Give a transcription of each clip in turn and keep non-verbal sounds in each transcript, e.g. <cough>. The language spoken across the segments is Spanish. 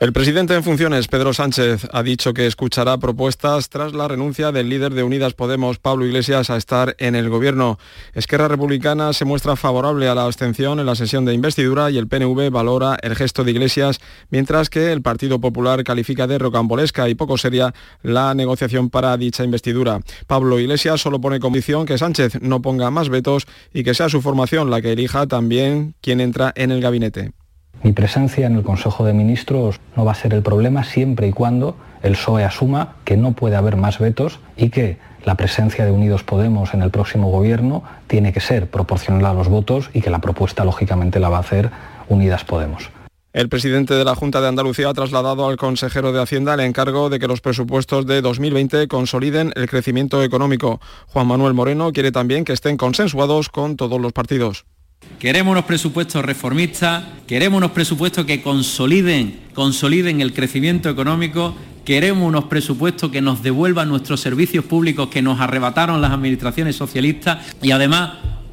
El presidente en funciones, Pedro Sánchez, ha dicho que escuchará propuestas tras la renuncia del líder de Unidas Podemos, Pablo Iglesias, a estar en el gobierno. Esquerra Republicana se muestra favorable a la abstención en la sesión de investidura y el PNV valora el gesto de Iglesias, mientras que el Partido Popular califica de rocambolesca y poco seria la negociación para dicha investidura. Pablo Iglesias solo pone condición que Sánchez no ponga más vetos y que sea su formación la que elija también quien entra en el gabinete. Mi presencia en el Consejo de Ministros no va a ser el problema siempre y cuando el PSOE asuma que no puede haber más vetos y que la presencia de Unidos Podemos en el próximo gobierno tiene que ser proporcional a los votos y que la propuesta lógicamente la va a hacer Unidas Podemos. El presidente de la Junta de Andalucía ha trasladado al consejero de Hacienda el encargo de que los presupuestos de 2020 consoliden el crecimiento económico. Juan Manuel Moreno quiere también que estén consensuados con todos los partidos. Queremos unos presupuestos reformistas, queremos unos presupuestos que consoliden, consoliden el crecimiento económico, queremos unos presupuestos que nos devuelvan nuestros servicios públicos que nos arrebataron las administraciones socialistas y además,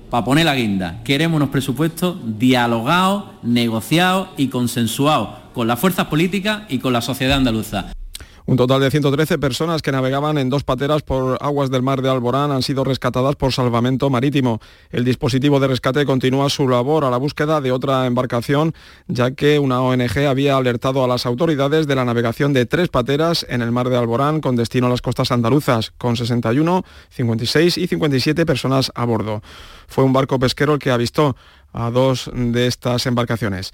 para poner la guinda, queremos unos presupuestos dialogados, negociados y consensuados con las fuerzas políticas y con la sociedad andaluza. Un total de 113 personas que navegaban en dos pateras por aguas del mar de Alborán han sido rescatadas por salvamento marítimo. El dispositivo de rescate continúa su labor a la búsqueda de otra embarcación, ya que una ONG había alertado a las autoridades de la navegación de tres pateras en el mar de Alborán con destino a las costas andaluzas, con 61, 56 y 57 personas a bordo. Fue un barco pesquero el que avistó a dos de estas embarcaciones.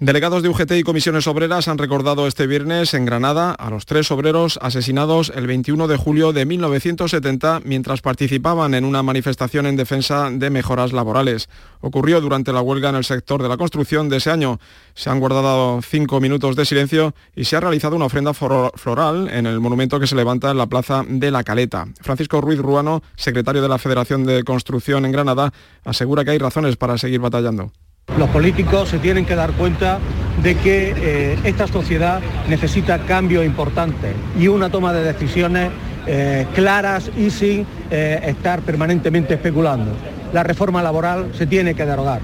Delegados de UGT y comisiones obreras han recordado este viernes en Granada a los tres obreros asesinados el 21 de julio de 1970 mientras participaban en una manifestación en defensa de mejoras laborales. Ocurrió durante la huelga en el sector de la construcción de ese año. Se han guardado cinco minutos de silencio y se ha realizado una ofrenda floral en el monumento que se levanta en la plaza de la Caleta. Francisco Ruiz Ruano, secretario de la Federación de Construcción en Granada, asegura que hay razones para seguir batallando. Los políticos se tienen que dar cuenta de que eh, esta sociedad necesita cambios importantes y una toma de decisiones eh, claras y sin eh, estar permanentemente especulando. La reforma laboral se tiene que derogar.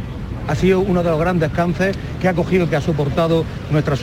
Ha sido uno de los grandes cánceres que ha cogido, que ha soportado nuestra,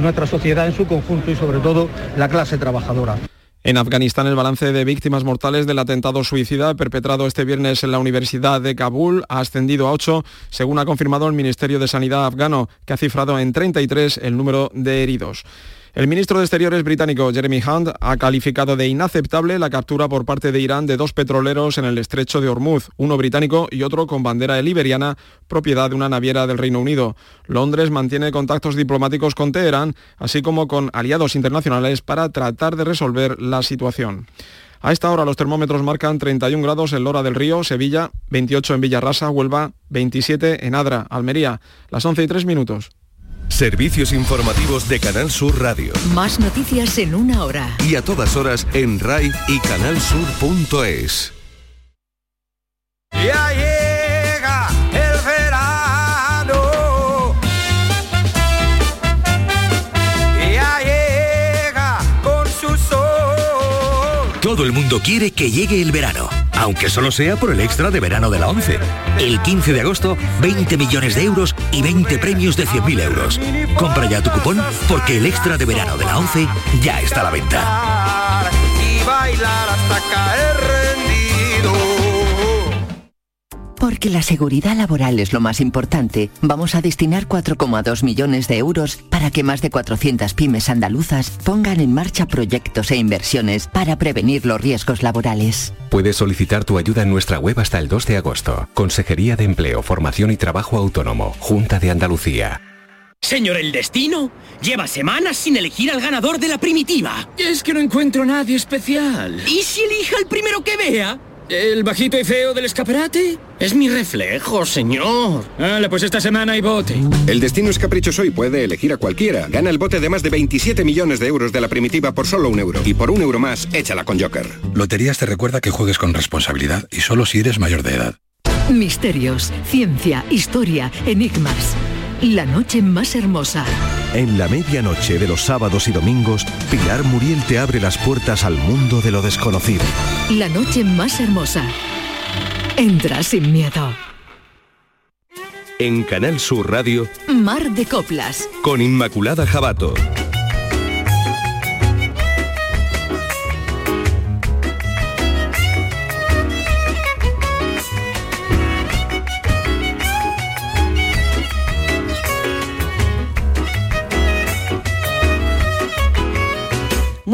nuestra sociedad en su conjunto y sobre todo la clase trabajadora. En Afganistán, el balance de víctimas mortales del atentado suicida perpetrado este viernes en la Universidad de Kabul ha ascendido a 8, según ha confirmado el Ministerio de Sanidad afgano, que ha cifrado en 33 el número de heridos. El ministro de Exteriores británico Jeremy Hunt ha calificado de inaceptable la captura por parte de Irán de dos petroleros en el estrecho de Hormuz, uno británico y otro con bandera liberiana, propiedad de una naviera del Reino Unido. Londres mantiene contactos diplomáticos con Teherán, así como con aliados internacionales para tratar de resolver la situación. A esta hora los termómetros marcan 31 grados en Lora del Río, Sevilla, 28 en Villarrasa, Huelva, 27 en Adra, Almería. Las 11 y 3 minutos. Servicios informativos de Canal Sur Radio. Más noticias en una hora. Y a todas horas en RAI y canalsur.es. Ya llega el verano. Ya llega con su sol. Todo el mundo quiere que llegue el verano aunque solo sea por el extra de verano de la 11. El 15 de agosto, 20 millones de euros y 20 premios de 100.000 euros. Compra ya tu cupón porque el extra de verano de la 11 ya está a la venta. Porque la seguridad laboral es lo más importante, vamos a destinar 4,2 millones de euros para que más de 400 pymes andaluzas pongan en marcha proyectos e inversiones para prevenir los riesgos laborales. Puedes solicitar tu ayuda en nuestra web hasta el 2 de agosto. Consejería de Empleo, Formación y Trabajo Autónomo, Junta de Andalucía. Señor El Destino, lleva semanas sin elegir al ganador de la primitiva. Es que no encuentro a nadie especial. ¿Y si elija el primero que vea? ¿El bajito y feo del escaparate? Es mi reflejo, señor. Vale, pues esta semana hay bote. El destino es caprichoso y puede elegir a cualquiera. Gana el bote de más de 27 millones de euros de la primitiva por solo un euro. Y por un euro más, échala con Joker. Loterías te recuerda que juegues con responsabilidad y solo si eres mayor de edad. Misterios, ciencia, historia, enigmas. La noche más hermosa. En la medianoche de los sábados y domingos, Pilar Muriel te abre las puertas al mundo de lo desconocido. La noche más hermosa. Entra sin miedo. En Canal Sur Radio, Mar de Coplas. con Inmaculada Jabato.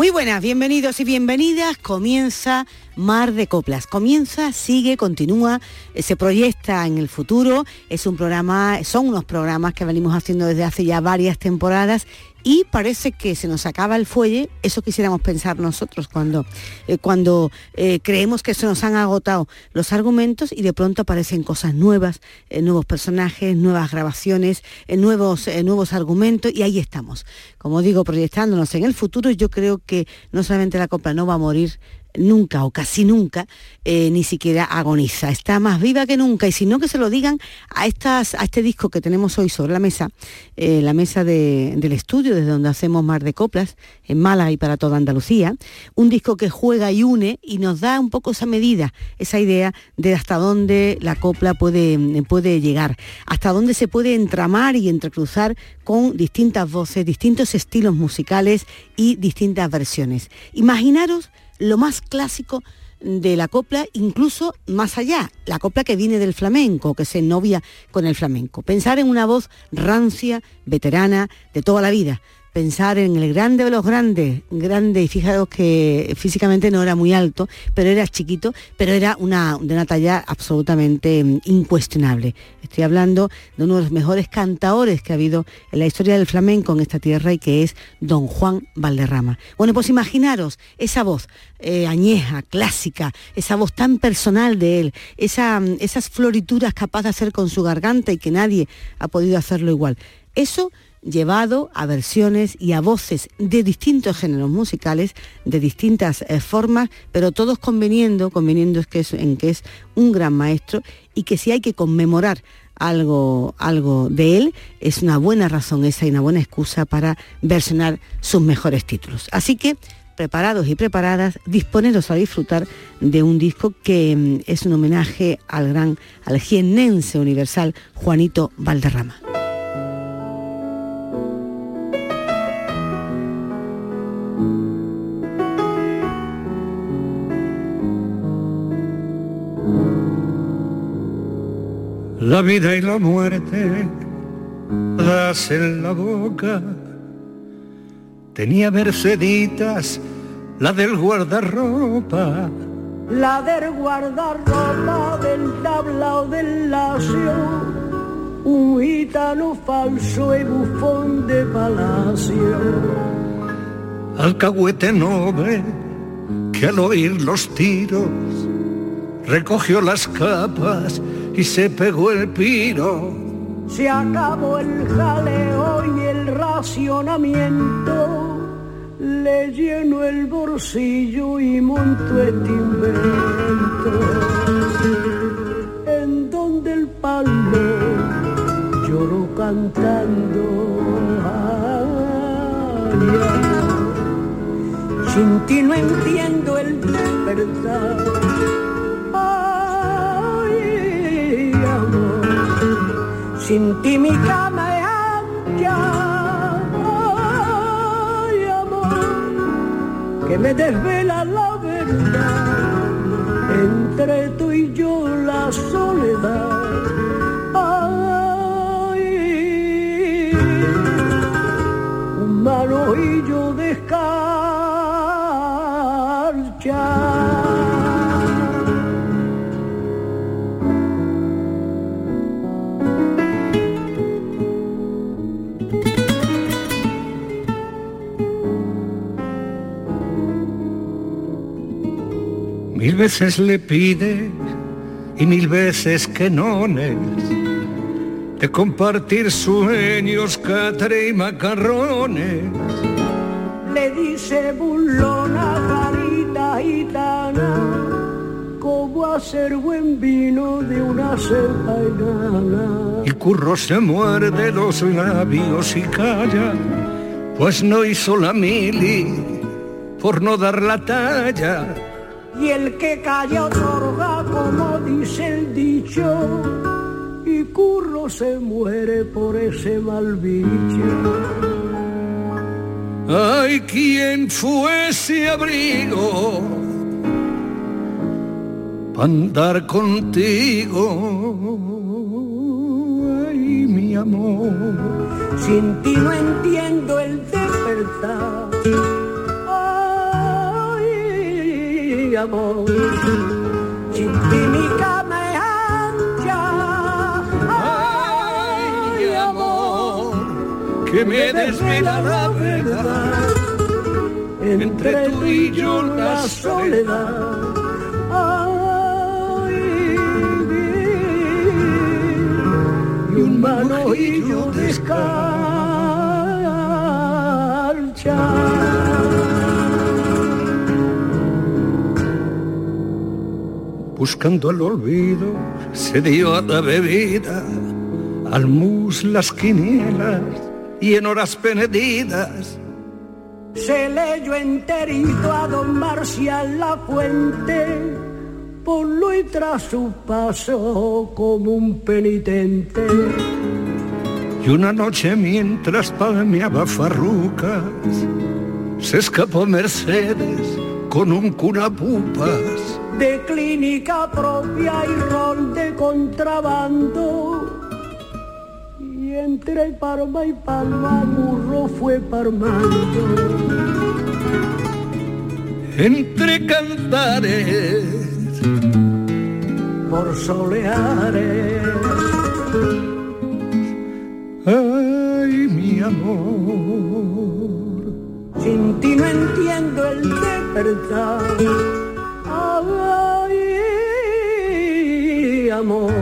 Muy buenas, bienvenidos y bienvenidas. Comienza Mar de Coplas. Comienza, sigue, continúa, eh, se proyecta en el futuro. Es un programa, son unos programas que venimos haciendo desde hace ya varias temporadas y parece que se nos acaba el fuelle, eso quisiéramos pensar nosotros cuando, eh, cuando eh, creemos que se nos han agotado los argumentos y de pronto aparecen cosas nuevas, nuevos personajes, nuevas grabaciones, nuevos, nuevos argumentos y ahí estamos. Como digo, proyectándonos en el futuro, yo creo que no solamente la copla no va a morir nunca o casi nunca, eh, ni siquiera agoniza. Está más viva que nunca y si no que se lo digan a, a este disco que tenemos hoy sobre la mesa, eh, la mesa de- del estudio desde donde hacemos Mar de Coplas, en Málaga y para toda Andalucía. Un disco que juega y une y nos da un poco esa medida, esa idea de hasta dónde la copla puede, puede llegar, hasta dónde se puede entramar y entrecruzar con distintas voces, distintos estilos musicales y distintas versiones. Imaginaros lo más clásico de la copla, incluso más allá, la copla que viene del flamenco, que se novia con el flamenco. Pensar en una voz rancia, veterana, de toda la vida. Pensar en el grande de los grandes, grande, y fijaros que físicamente no era muy alto, pero era chiquito, pero era una, de una talla absolutamente mm, incuestionable. Estoy hablando de uno de los mejores cantaores que ha habido en la historia del flamenco en esta tierra y que es don Juan Valderrama. Bueno, pues imaginaros esa voz eh, añeja, clásica, esa voz tan personal de él, esa, mm, esas florituras capaz de hacer con su garganta y que nadie ha podido hacerlo igual. Eso llevado a versiones y a voces de distintos géneros musicales, de distintas eh, formas, pero todos conveniendo, conveniendo es que es, en que es un gran maestro y que si hay que conmemorar algo, algo de él, es una buena razón esa y una buena excusa para versionar sus mejores títulos. Así que preparados y preparadas, disponeros a disfrutar de un disco que mm, es un homenaje al gran, al jiennense universal Juanito Valderrama. La vida y la muerte das en la boca. Tenía Merceditas, la del guardarropa. La del guardarropa del tablao del lacio, un gitano falso y bufón de palacio. Alcahuete noble que al oír los tiros recogió las capas y se pegó el piro. Se acabó el jaleo y el racionamiento. Le lleno el bolsillo y monto este invento. En donde el palmo lloró cantando. Ay, ay. Sin ti no entiendo el despertar. Sin ti mi cama es ancha. Ay, amor. Que me desvela la verdad. Entre tú y yo la soledad. Ay, un mal oído de Mil veces le pides y mil veces que nones de compartir sueños, catre y macarrones. Le dice burlona, ser buen vino de una cepa enana. Y Curro se muerde los labios y calla, pues no hizo la mili por no dar la talla. Y el que calla otorga, como dice el dicho, y Curro se muere por ese mal bicho. Ay, ¿quién fue ese abrigo? Andar contigo, ay, mi amor. Sin ti no entiendo el despertar. Ay, amor. Sin ti mi cama es ancha. Ay, amor. Que me desvela la verdad entre tú y yo la soledad. Manojillo de Buscando el olvido, se dio a la bebida, al mus las quinielas y en horas penedidas. Se leyó enterito a don Marcial la fuente, tras su paso como un penitente. Y una noche mientras palmeaba farrucas, se escapó Mercedes con un curapupas. de clínica propia y rol de contrabando. Y entre palma y palma burro fue parmando. Entre cantares, por soleares. ay mi amor, Sin ti no entiendo el despertar. Ay, amor.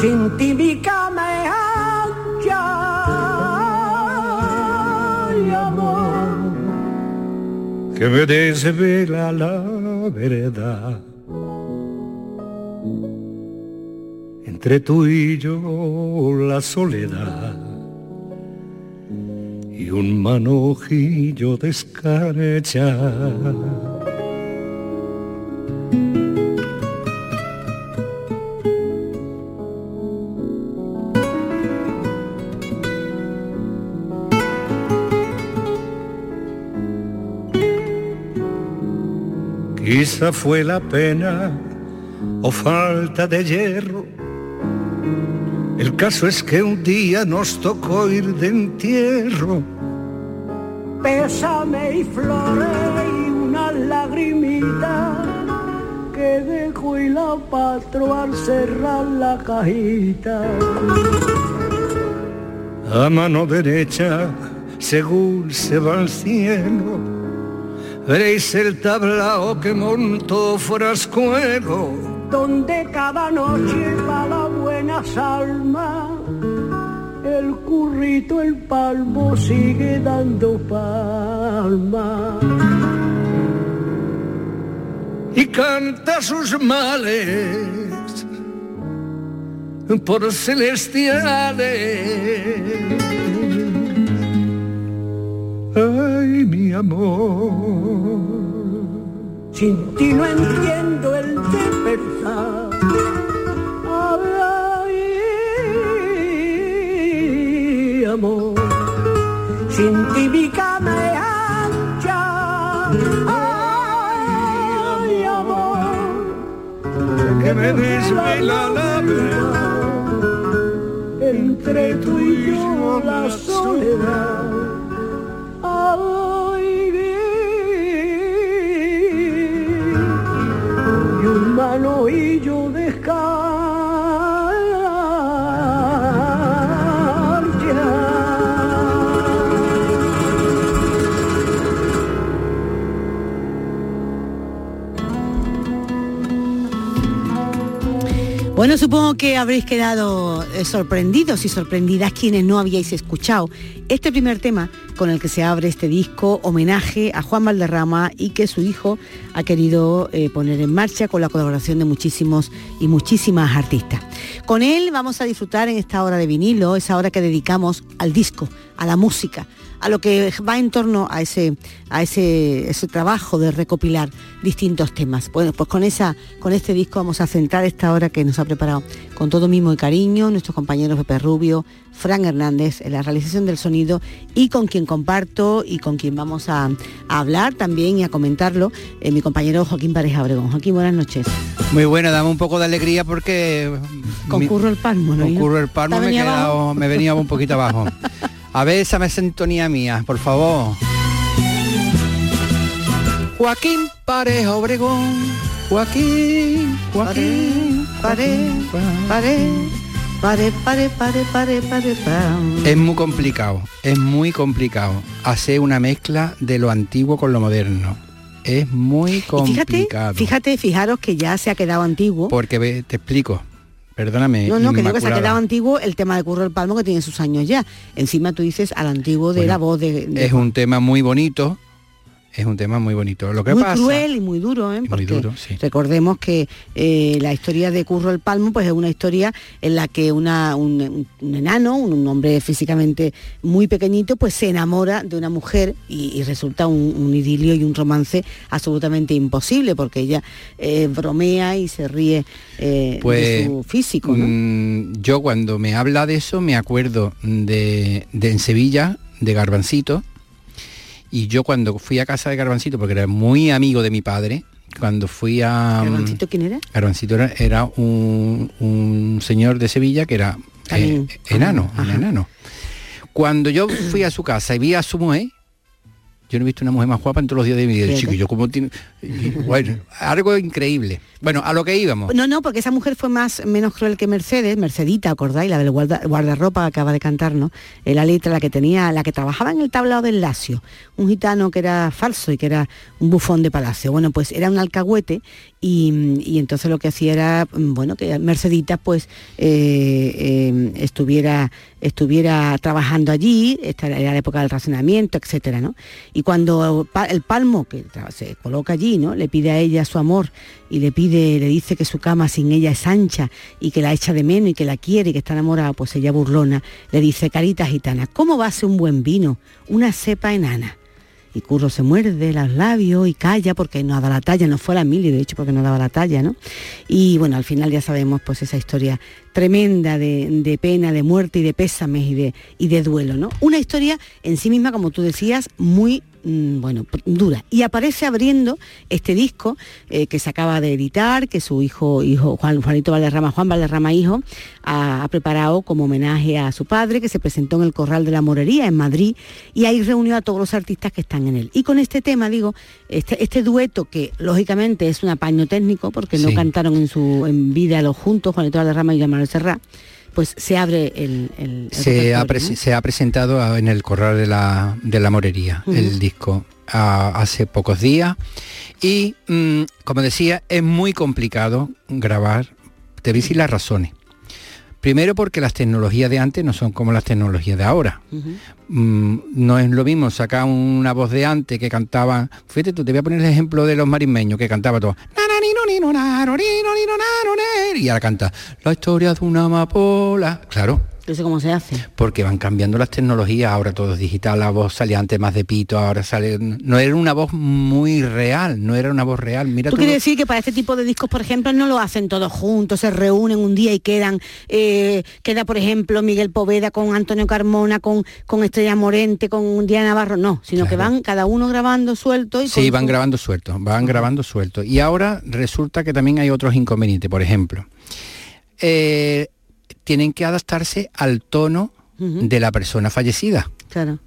Sin ti mi cama es ancha. Ay, amor. que me desvela la verdad. Entre tú y yo la soledad y un manojillo de escarcha. Quizá fue la pena o falta de hierro. El caso es que un día nos tocó ir de entierro. Pésame y flores y una lagrimita que dejó y la patro al cerrar la cajita. A mano derecha, según se va al cielo, veréis el tablao que montó Frascuelo. donde cada noche va la buena almas, el currito, el palmo sigue dando palmas. y canta sus males por celestiales. Ay, mi amor, Sin ti no entiendo el despertar. Ay, amor. Sin ti mi cama es ancha. Ay, amor. que me desvela la verdad. Entre tú y yo la soledad. Ay, y un manojillo de Bueno, supongo que habréis quedado eh, sorprendidos y sorprendidas quienes no habíais escuchado este primer tema con el que se abre este disco, homenaje a Juan Valderrama y que su hijo ha querido eh, poner en marcha con la colaboración de muchísimos y muchísimas artistas. Con él vamos a disfrutar en esta hora de vinilo, esa hora que dedicamos al disco, a la música, a lo que va en torno a ese, a ese, ese trabajo de recopilar distintos temas. Bueno, pues con, esa, con este disco vamos a centrar esta hora que nos ha preparado con todo mimo y cariño nuestros compañeros Pepe Rubio, Fran Hernández en la realización del sonido y con quien comparto y con quien vamos a, hablar también y a comentarlo, eh, mi compañero Joaquín Pareja Obregón. Joaquín, buenas noches. Muy bueno, dame un poco de alegría porque... Concurro el palmo, ¿no? Concurro el palmo, me, he quedado, me venía un poquito abajo. A ver esa me sintonía mía, por favor. Joaquín Pareja Obregón, Joaquín, Joaquín, pare, pare, pare, pare, pare, pare, pare. Es muy complicado, es muy complicado hacer una mezcla de lo antiguo con lo moderno. Es muy Y complicado. Fíjate, fíjate, fijaros que ya se ha quedado antiguo. Porque ve, te explico. Perdóname. No, no, que digo que se ha quedado antiguo el tema de Curro el Palmo que tiene sus años ya. Encima tú dices al antiguo de Bueno, la voz de, de- Es un tema muy bonito. Es un tema muy bonito. Lo que muy pasa. cruel y muy duro, ¿eh? muy duro, sí. recordemos que eh, la historia de Curro el Palmo pues es una historia en la que una, un, enano, un, un hombre físicamente muy pequeñito, pues se enamora de una mujer y, y resulta un, un idilio y un romance absolutamente imposible porque ella eh, bromea y se ríe eh, de Pues su físico, ¿no? mm, yo cuando me habla de eso me acuerdo de, de en Sevilla, de Garbancito, y yo cuando fui a casa de Garbancito, porque era muy amigo de mi padre, cuando fui a... mm, ¿Garbancito quién era? Garbancito era, era un, un señor de Sevilla que era eh, enano, un enano. Cuando yo fui a su casa y vi a su mujer, yo no he visto una mujer más guapa en todos los días de mi vida. Fíjate. Chico, yo como tiene... Bueno, algo increíble. Bueno, a lo que íbamos. No, no, porque esa mujer fue más menos cruel que Mercedes, Mercedita, ¿acordáis? La del guarda- guardarropa que acaba de cantar, ¿no? Eh, la letra, la que tenía, la que trabajaba en el tablado del Lacio, un gitano que era falso y que era un bufón de palacio. Bueno, pues era un alcahuete y, y entonces lo que hacía era, mm, bueno, que Mercedita pues eh, eh, estuviera, estuviera trabajando allí, esta era la época del racionamiento, etcétera, ¿no? Y cuando el palmo, que se coloca allí, ¿no? Le pide a ella su amor y le pide, le dice que su cama sin ella es ancha y que la echa de menos y que la quiere y que está enamorada, pues ella burlona, le dice, carita gitana, ¿cómo va a ser un buen vino? Una cepa enana. Y Curro se muerde los labios y calla porque no daba la talla, no fue la mili, de hecho, porque no daba la talla, ¿no? Y bueno, al final ya sabemos pues esa historia tremenda de, de pena, de muerte y de pésames y de, y de duelo, ¿no? Una historia en sí misma, como tú decías, muy bueno, pr- dura. Y aparece abriendo este disco eh, que se acaba de editar, que su hijo, hijo Juan, Juanito Valderrama, Juan Valderrama hijo, ha, ha preparado como homenaje a su padre, que se presentó en el Corral de la Morería en Madrid, y ahí reunió a todos los artistas que están en él. Y con este tema, digo, este, este dueto que lógicamente es un apaño técnico, porque no cantaron en su en vida los juntos, Juanito Valderrama y Manuel Serrat, pues se abre el, el- el se, ha repertorio, prese- ¿no? se ha presentado en el Corral de la, de la Morería, el disco, a- hace pocos días. Y, mm, como decía, es muy complicado grabar. Te voy a decir las razones. Primero porque las tecnologías de antes no son como las tecnologías de ahora. Mm, no es lo mismo sacar una voz de antes que cantaba. Fíjate tú, te voy a poner el ejemplo de los marismeños que cantaba todo. Y ahora canta la historia de una amapola. Claro, Eso cómo se hace. porque van cambiando las tecnologías, ahora todo es digital, la voz salía antes más de pito, ahora sale. No era una voz muy real, no era una voz real. Mira ¿Tú quieres decir que para este tipo de discos, por ejemplo, no lo hacen todos juntos, se reúnen un día y quedan, eh, queda, por ejemplo, Miguel Poveda con Antonio Carmona, con, con Estrella Morente, con Diana Navarro? No, sino que van cada uno grabando suelto y Sí, van su- grabando sueltos, van grabando sueltos. Y ahora resulta que también hay otros inconvenientes, por ejemplo. eh, tienen que adaptarse al tono de la persona fallecida, Claro.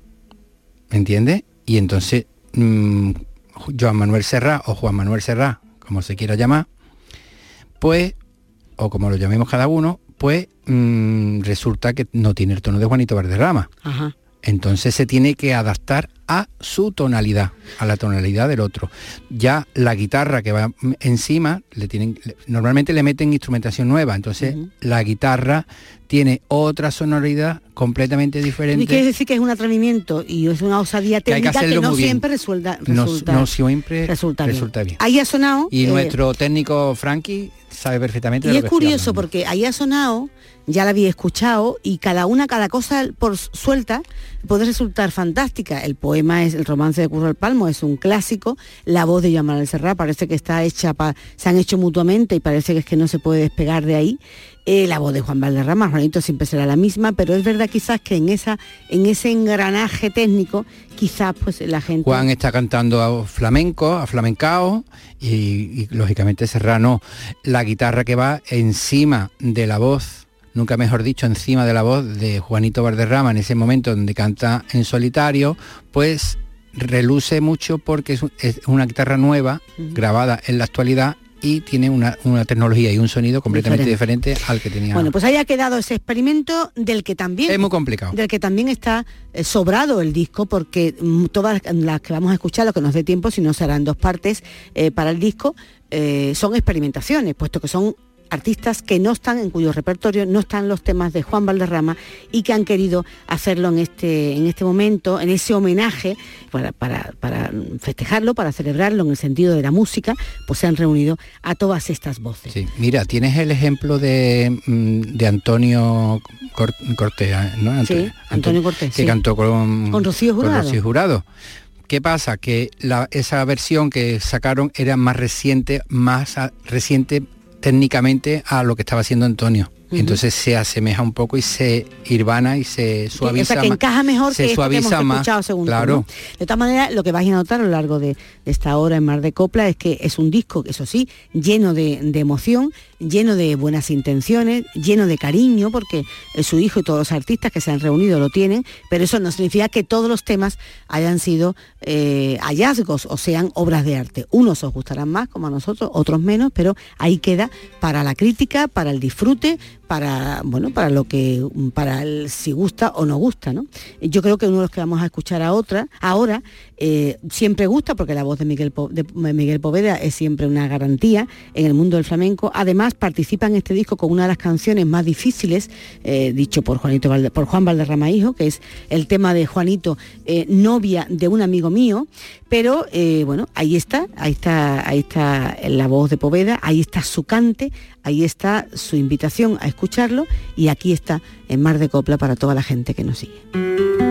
¿me entiendes? Y entonces mm, Joan Manuel Serra o Juan Manuel Serra, como se quiera llamar, pues, o como lo llamemos cada uno, pues mm, resulta que no tiene el tono de Juanito Valderrama. Ajá. Entonces se tiene que adaptar a su tonalidad, a la tonalidad del otro. Ya la guitarra que va encima, le tienen, normalmente le meten instrumentación nueva, entonces la guitarra tiene otra sonoridad completamente diferente. Y quiere decir que es un atrevimiento y es una osadía técnica que, no siempre resulta, resulta, no, siempre resulta, bien. Ahí ha sonado. Y eh, nuestro técnico Frankie sabe perfectamente. Y es curioso porque ahí ha sonado ya la había escuchado y cada una, cada cosa por suelta puede resultar fantástica. El poema es el romance de Curro el Palmo, es un clásico. La voz de Yamal Serra parece que está hecha, se han hecho mutuamente y parece que es que no se puede despegar de ahí. Eh, la voz de Juan Valderrama, Juanito siempre será la misma, pero es verdad quizás que en esa, en ese engranaje técnico, quizás pues la gente. Juan está cantando a flamenco, a flamencao, y, y lógicamente Serrano, la guitarra que va encima de la voz nunca mejor dicho, encima de la voz de Juanito Valderrama en ese momento donde canta en solitario, pues reluce mucho porque es, una guitarra nueva, grabada en la actualidad y tiene una, tecnología y un sonido completamente diferente. al que tenía. Bueno, pues haya quedado ese experimento del que también es muy complicado. Del que también está eh, sobrado el disco porque mm, todas las que vamos a escuchar, lo que nos dé tiempo, si no serán dos partes eh, para el disco, eh, son experimentaciones, puesto que son artistas que no están, en cuyo repertorio no están los temas de Juan Valderrama y que han querido hacerlo en este, en este momento, en ese homenaje, para, para, festejarlo, para celebrarlo en el sentido de la música, pues se han reunido a todas estas voces. Sí, mira, tienes el ejemplo de, mm, de Antonio Cortés, ¿no? sí, Antonio Cortés. Que cantó con, con Rocío Jurado. Con Jurado. ¿Qué pasa? Que esa versión que sacaron era más reciente, más reciente técnicamente a lo que estaba haciendo Antonio. Entonces se asemeja un poco y se irvana y se suaviza. O sea, que encaja mejor se que suaviza hemos más. Segundo, claro. De todas maneras, lo que vais a notar a lo largo de, esta hora en Mar de Copla es que es un disco, eso sí, lleno de, emoción, lleno de buenas intenciones, lleno de cariño, porque su hijo y todos los artistas que se han reunido lo tienen, pero eso no significa que todos los temas hayan sido eh, hallazgos o sean obras de arte. Unos os gustarán más, como a nosotros, otros menos, pero ahí queda para la crítica, para el disfrute, para bueno para lo que para si gusta o no gusta no yo creo que uno de los que vamos a escuchar a otra ahora eh, siempre gusta porque la voz de Miguel, de Miguel Poveda es siempre una garantía en el mundo del flamenco. Además participa en este disco con una de las canciones más difíciles eh, dicho por Juanito por Juan Valderrama hijo que es el tema de Juanito eh, novia de un amigo mío. Pero bueno ahí está ahí está ahí está la voz de Poveda ahí está su cante ahí está su invitación a escucharlo y aquí está en Mar de Copla para toda la gente que nos sigue.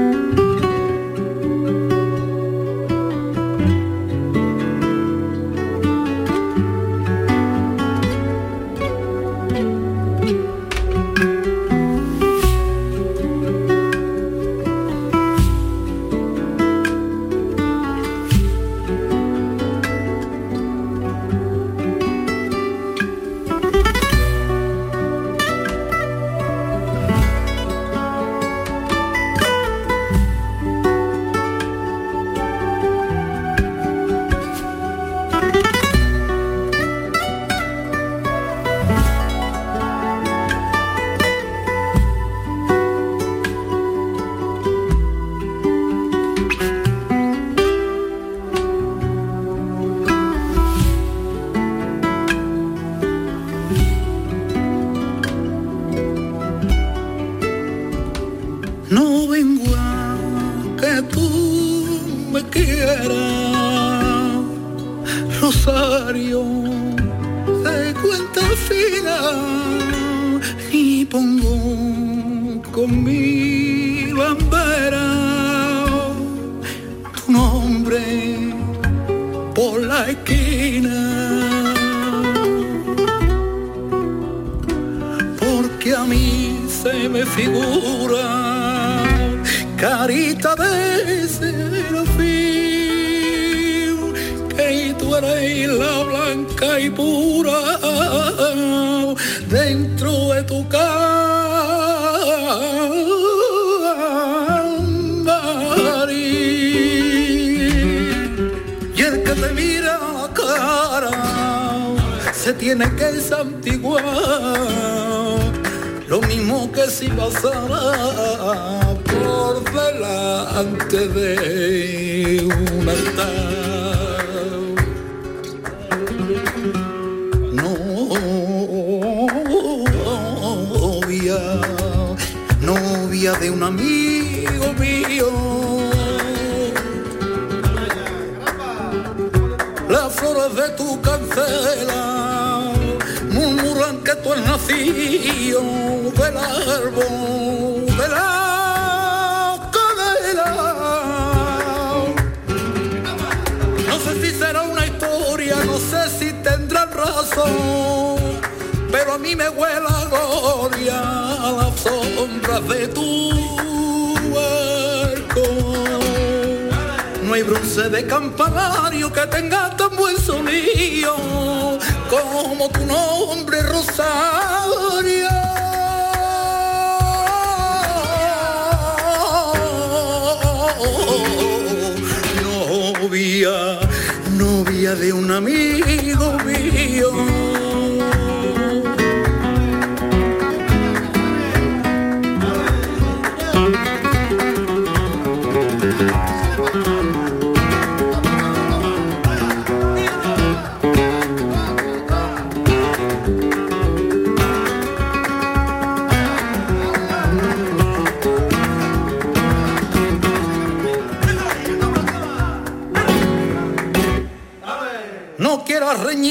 Delante de un altar. Novia, novia de un amigo mío. Las flores de tu cancela murmuran que tú has nacido del árbol de la pero a mí me huele a gloria a las sombras de tu balcón. No hay bronce de campanario que tenga tan buen sonido como tu nombre, Rosario. Novia, novia de un amigo mío.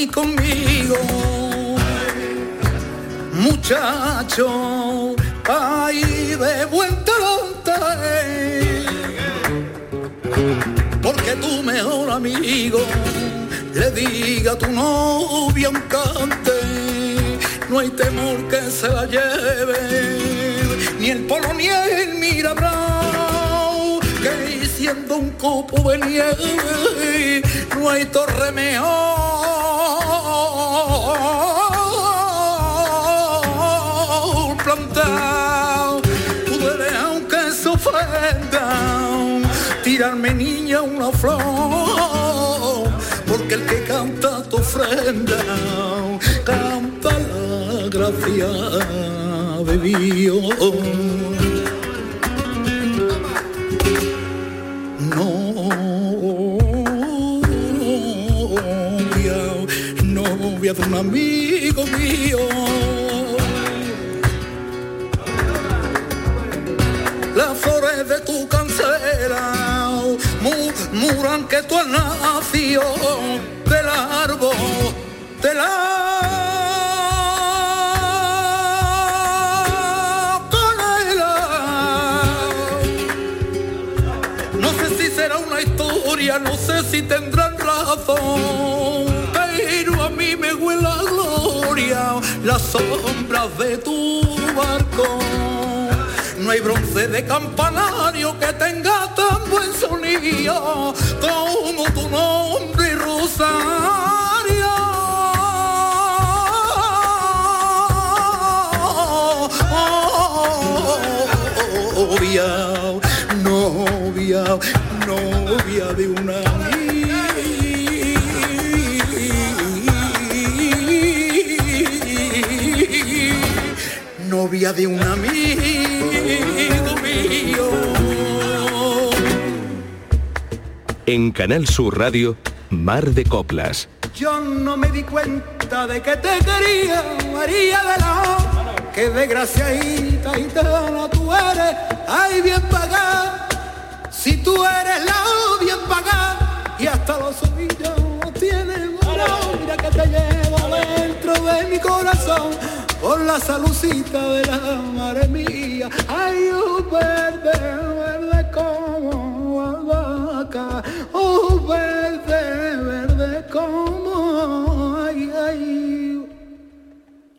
Conmigo, muchacho, ay de talante, porque tu mejor amigo le diga a tu novia un cante, no hay temor que se la lleve, ni el polo ni el mirabrao, que siendo un copo de nieve, no hay torre mejor plantado. Pude aunque se ofenda, tirarme niña una flor, porque el que canta tu ofrenda, canta la gracia de Dios. Novia de un amigo mío. Las flores de tu cancela murmuran que tú has nacido del árbol de la canela. No sé si será una historia, no sé si tendrán razón, pero a mí me huele a gloria las sombras de tu barco. No hay bronce de campanario que tenga tan buen sonido como tu nombre, Rosario. Novia, novia, novia de una novia de un amigo mío. En Canal Sur Radio, Mar de Coplas. Yo no me di cuenta de que te quería, María de la que desgraciadita y tana tú eres, ay bien pagada, si tú eres la bien pagada, y hasta los ovillos tienen valor, mira que te llevo dentro de mi corazón, por la salucita de la madre mía, ay oh verde, verde como albahaca, oh verde, verde como, ay, ay,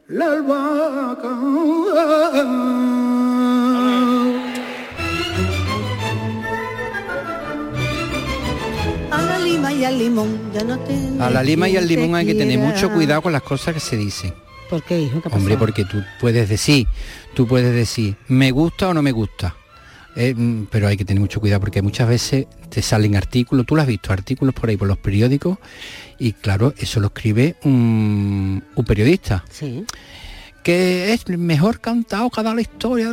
la albahaca. A la lima y al limón, ya no te A la lima y al limón hay que tener mucho cuidado con las cosas que se dicen. ¿Por qué, hijo? ¿Qué ha Hombre, porque tú puedes decir, tú puedes decir, me gusta o no me gusta. Eh, mm, pero hay que tener mucho cuidado porque muchas veces te salen artículos, tú lo has visto, artículos por ahí por los periódicos y claro, eso lo escribe un, un periodista. Sí. Que es mejor cantado dado la historia.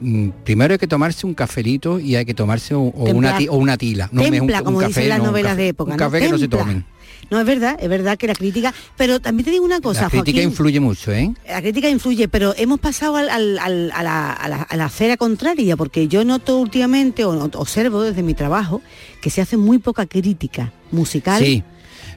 mm, primero hay que tomarse un cafelito y hay que tomarse o, una, ti- o una tila. No me- Templa, un, un como café, dicen las no, novelas café- de época. Un ¿no? café que no se tomen. No, es verdad, es verdad que la crítica, pero también te digo una cosa, La crítica Joaquín, influye mucho, ¿eh? La crítica influye, pero hemos pasado al- al- al- a, la, a la- a la acera contraria, porque yo noto últimamente, o observo desde mi trabajo, que se hace muy poca crítica musical. Sí.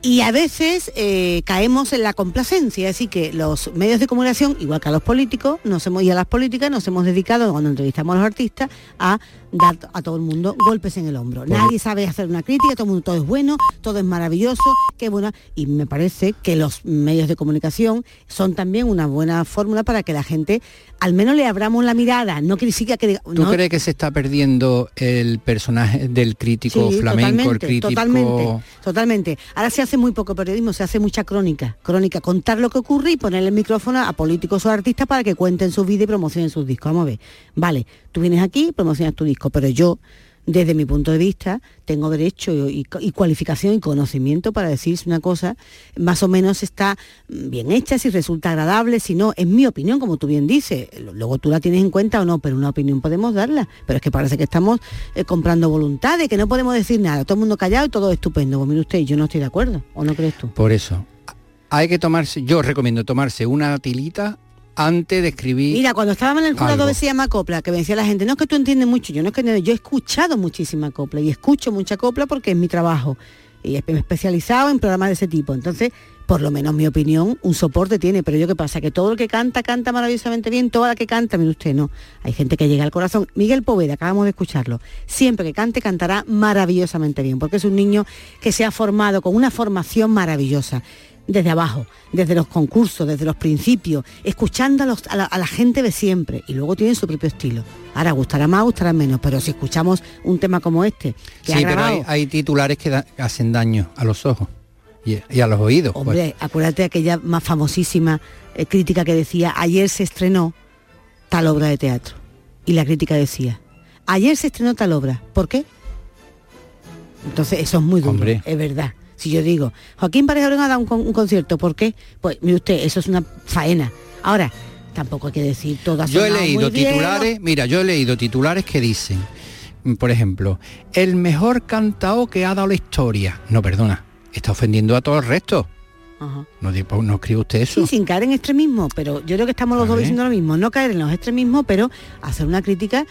Y a veces eh, caemos en la complacencia, así que los medios de comunicación, igual que a los políticos, nos hemos, y a las políticas, nos hemos dedicado, cuando entrevistamos a los artistas, a dar a todo el mundo golpes en el hombro. Nadie sabe hacer una crítica, todo el mundo todo es bueno, todo es maravilloso, qué buena. Y me parece que los medios de comunicación son también una buena fórmula para que la gente al menos le abramos la mirada, no que que diga, ¿Tú no, crees que se está perdiendo el personaje del crítico Sí, flamenco, el totalmente, crítico? Totalmente, totalmente. Ahora se hace muy poco periodismo, se hace mucha crónica. Crónica, contar lo que ocurre y ponerle el micrófono a políticos o artistas para que cuenten su vida y promocionen sus discos. Vamos a ver. Vale, tú vienes aquí, promocionas tu disco, pero yo, desde mi punto de vista, tengo derecho y, cualificación y conocimiento para decir si una cosa más o menos está bien hecha, si resulta agradable, si no, es mi opinión, como tú bien dices. Luego tú la tienes en cuenta o no, pero una opinión podemos darla. Pero es que parece que estamos eh, comprando voluntades, que no podemos decir nada. Todo el mundo callado y todo estupendo. Pues mire usted, yo no estoy de acuerdo, ¿o no crees tú? Por eso. Hay que tomarse, yo recomiendo tomarse una tilita antes de escribir. Mira, cuando estábamos en el jurado algo. de se llama copla, que me decía la gente, no es que tú entiendes mucho, yo no es que entiendo, yo he escuchado muchísima copla y escucho mucha copla porque es mi trabajo y he especializado en programas de ese tipo. Entonces, por lo menos mi opinión, un soporte tiene, pero yo qué pasa, que todo el que canta, canta maravillosamente bien, toda la que canta, mire usted, no. Hay gente que llega al corazón. Miguel Poveda, acabamos de escucharlo, siempre que cante, cantará maravillosamente bien, porque es un niño que se ha formado con una formación maravillosa desde abajo, desde los concursos, desde los principios, escuchando a, los- a la, a la gente de siempre y luego tiene su propio estilo. Ahora gustará más, gustará menos, pero si escuchamos un tema como este, que ha Sí, pero hay, hay titulares que da- hacen daño a los ojos y, y a los oídos. pues. hombre, acuérdate de aquella más famosísima eh, crítica que decía, ayer se estrenó tal obra de teatro. Y la crítica decía, ayer se estrenó tal obra, ¿por qué? Entonces eso es muy duro, Hombre. es verdad. Si yo digo, Joaquín Pareja Orón ha dado un, con- un concierto, ¿por qué? Pues mire usted, eso es una faena. Ahahora, tampoco hay que decir todo ha Yo he leído bien, titulares, mira, yo he leído titulares que dicen, mm, por ejemplo, el mejor cantao que ha dado la historia. No, perdona, está ofendiendo a todo el resto. Ajá. No, pues, no escribe usted eso. Sí, sin caer en extremismo, pero yo creo que estamos los dos diciendo lo mismo, no caer en los extremismos, pero hacer una crítica.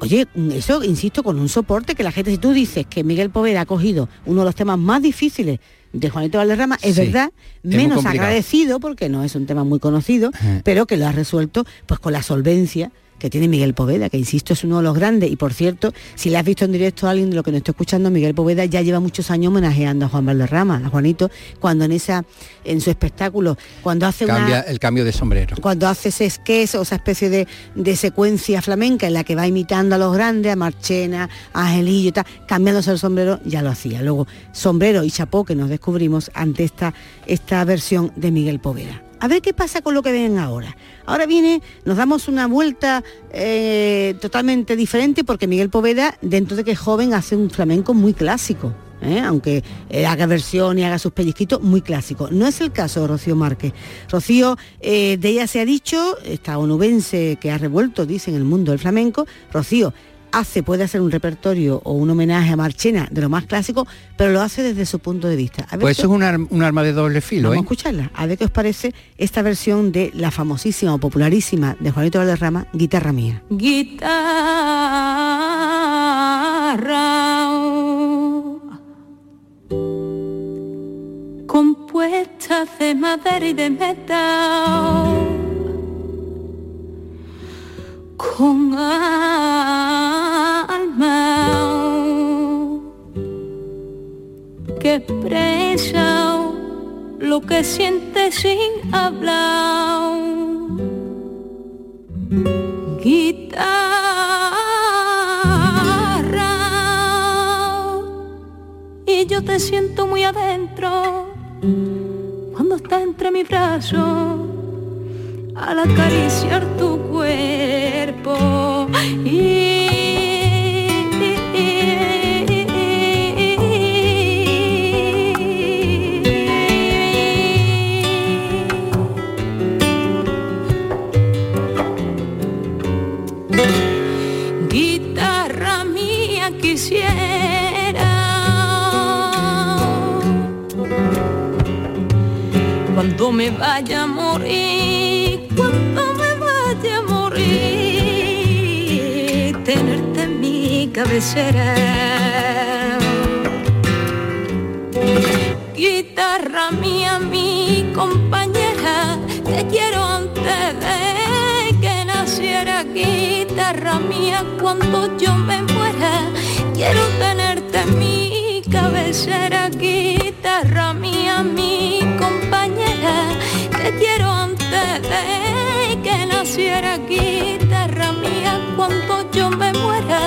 Oye, eso, insisto, con un soporte que la gente, si tú dices que Miguel Poveda ha cogido uno de los temas más difíciles de Juanito Valderrama, es Sí, verdad, menos agradecido, porque no es un tema muy conocido, pero que lo ha resuelto pues con la solvencia que tiene Miguel Poveda, que insisto es uno de los grandes y por cierto, si le has visto en directo a alguien de lo que nos está escuchando, Miguel Poveda ya lleva muchos años homenajeando a Juan Valderrama, a Juanito, cuando en esa en su espectáculo, cuando hace Cambia una el cambio de sombrero. cuando hace ese sketch o esa especie de, de secuencia flamenca en la que va imitando a los grandes, a Marchena, a Angelillo tal, cambiándose el sombrero, ya lo hacía. Luego, sombrero y chapó que nos descubrimos ante esta, esta versión de Miguel Poveda. A ver qué pasa con lo que ven ahora. Ahora viene, nos damos una vuelta eh, totalmente diferente porque Miguel Poveda, dentro de que es joven, hace un flamenco muy clásico. ¿eh? aunque eh, haga versión y haga sus pellizquitos, muy clásico. No es el caso de Rocío Márquez. Rocío, de ella se ha dicho, esta onubense que ha revuelto, dice, en el mundo del flamenco, Rocío hace, puede hacer un repertorio o un homenaje a Marchena de lo más clásico, pero lo hace desde su punto de vista. A ver Pues qué- eso es un, ar- un arma de doble filo, Vamos a ¿eh? escucharla, a ver qué os parece esta versión de la famosísima o popularísima de Juanito Valderrama, Guitarra Mía. guitarra compuesta de madera y de metal con alma. Que expresa lo que siente sin hablar. Guitarra. Y yo te siento muy adentro cuando estás entre mis brazos al acariciar tu cuerpo. Y... Cuando me vaya a morir. Cabecera. Guitarra mía, mi compañera, te quiero antes de que naciera. Guitarra mía, cuando yo me muera, quiero tenerte en mi cabecera. Guitarra mía, mi compañera, te quiero antes de que naciera. Guitarra mía, cuando yo me muera,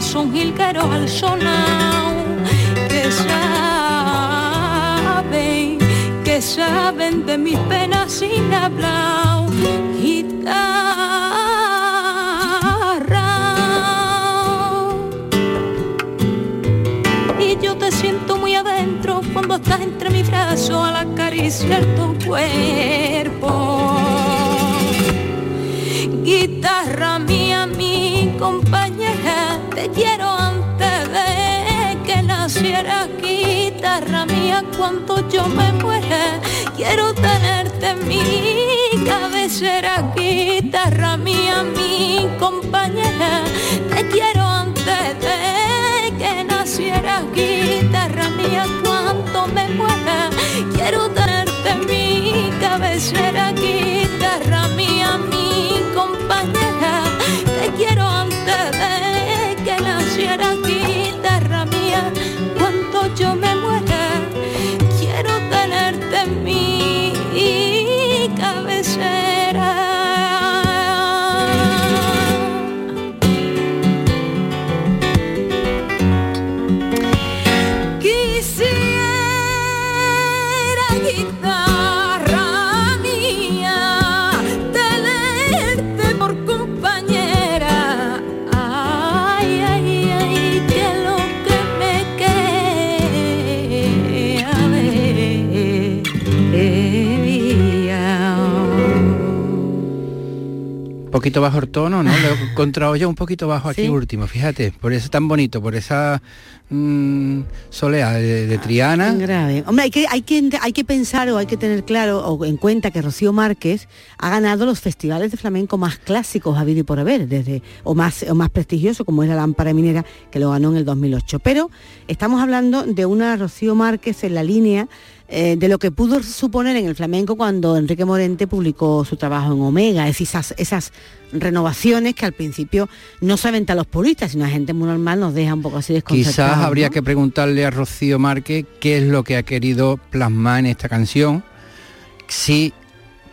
son jilgueros al sonar que saben, que saben de mis penas sin hablar. Guitarra. Y yo te siento muy adentro cuando estás entre mis brazos al acariciar tu cuerpo. Guitarra mía, cuando yo me muera, quiero tenerte en mi cabecera. Guitarra mía, mi compañera, te quiero antes de que naciera. Guitarra mía, cuando me muera, quiero tenerte en mi cabecera. Guitarra poquito bajo el tono, ¿no? Lo he <laughs> encontrado yo un poquito bajo aquí Sí. último, fíjate, por eso tan bonito, por esa mm, soleá de, de Triana. Grave. Hombre, hay que, hay, que, hay que pensar o hay que tener claro o en cuenta que Rocío Márquez ha ganado los festivales de flamenco más clásicos habido y por haber, desde, o más, o más prestigioso como es la Lámpara Minera, que lo ganó en el 2008. Pero estamos hablando de una Rocío Márquez en la línea eh, de lo que pudo suponer en el flamenco cuando Enrique Morente publicó su trabajo en Omega, es esas, esas renovaciones que al principio no saben a los puristas, sino a gente muy normal nos deja un poco así desconcertados. Quizás habría que preguntarle a Rocío Márquez qué es lo que ha querido plasmar en esta canción. Sí,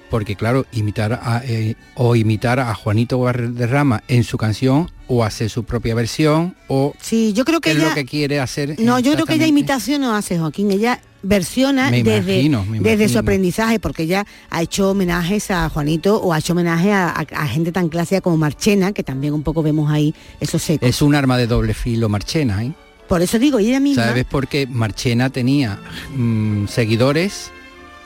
porque claro, imitar a, eh, o imitar a Juanito Valderrama en su canción o hacer su propia versión o Sí, yo creo que es ella- lo que quiere hacer. No, yo creo que ella imitación no hace, Joaquín. Ella versiona Me desde, imagino, desde su aprendizaje, porque ella ha hecho homenajes a Juanito o ha hecho homenaje a, a- a gente tan clásica como Marchena, que también un poco vemos ahí esos secos. Es un arma de doble filo Marchena, ¿eh? Por eso digo, ella misma... ¿Sabes? Porque Marchena tenía mm, seguidores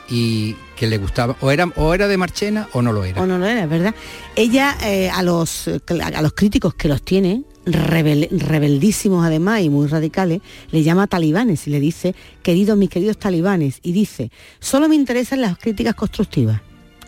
y que le gustaba, o era, o era de Marchena o no lo era. O no lo era, ¿verdad? Ella eh, a, los, a los críticos que los tiene, rebel- rebeldísimos además y muy radicales, le llama talibanes y le dice, queridos, mis queridos talibanes, y dice, solo me interesan las críticas constructivas.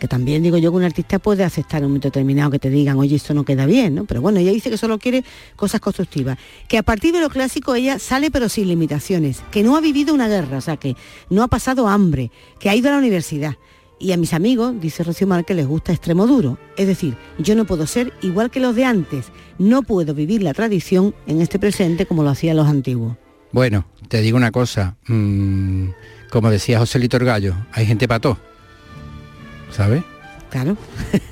Que también digo yo que un artista puede aceptar un momento determinado que te digan, oye, esto no queda bien, ¿no? Pero bueno, ella dice que solo quiere cosas constructivas. Que a partir de lo clásico ella sale pero sin limitaciones, que no ha vivido una guerra, o sea, que no ha pasado hambre, que ha ido a la universidad, y a mis amigos, dice Rocío Márquez, les gusta extremo duro. Es decir, yo no puedo ser igual que los de antes. No puedo vivir la tradición en este presente como lo hacían los antiguos. Bueno, te digo una cosa, mm, como decía José Lito Gallo, hay gente para ¿sabes? Claro.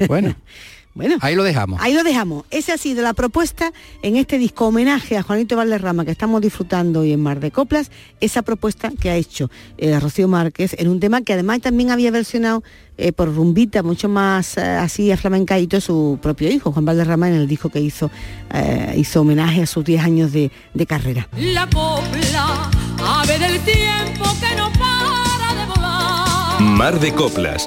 Bueno, <laughs> Bueno, ahí lo dejamos. Ahí lo dejamos. Esa ha sido la propuesta en este disco homenaje a Juanito Valderrama que estamos disfrutando hoy en Mar de Coplas, esa propuesta que ha hecho eh, Rocío Márquez en un tema que además también había versionado eh, por rumbita, mucho más eh, así aflamencadito su propio hijo, Juan Valderrama, en el disco que hizo, eh, hizo homenaje a sus 10 años de, de carrera. La copla, ave del tiempo que no para de volar. Mar de Coplas.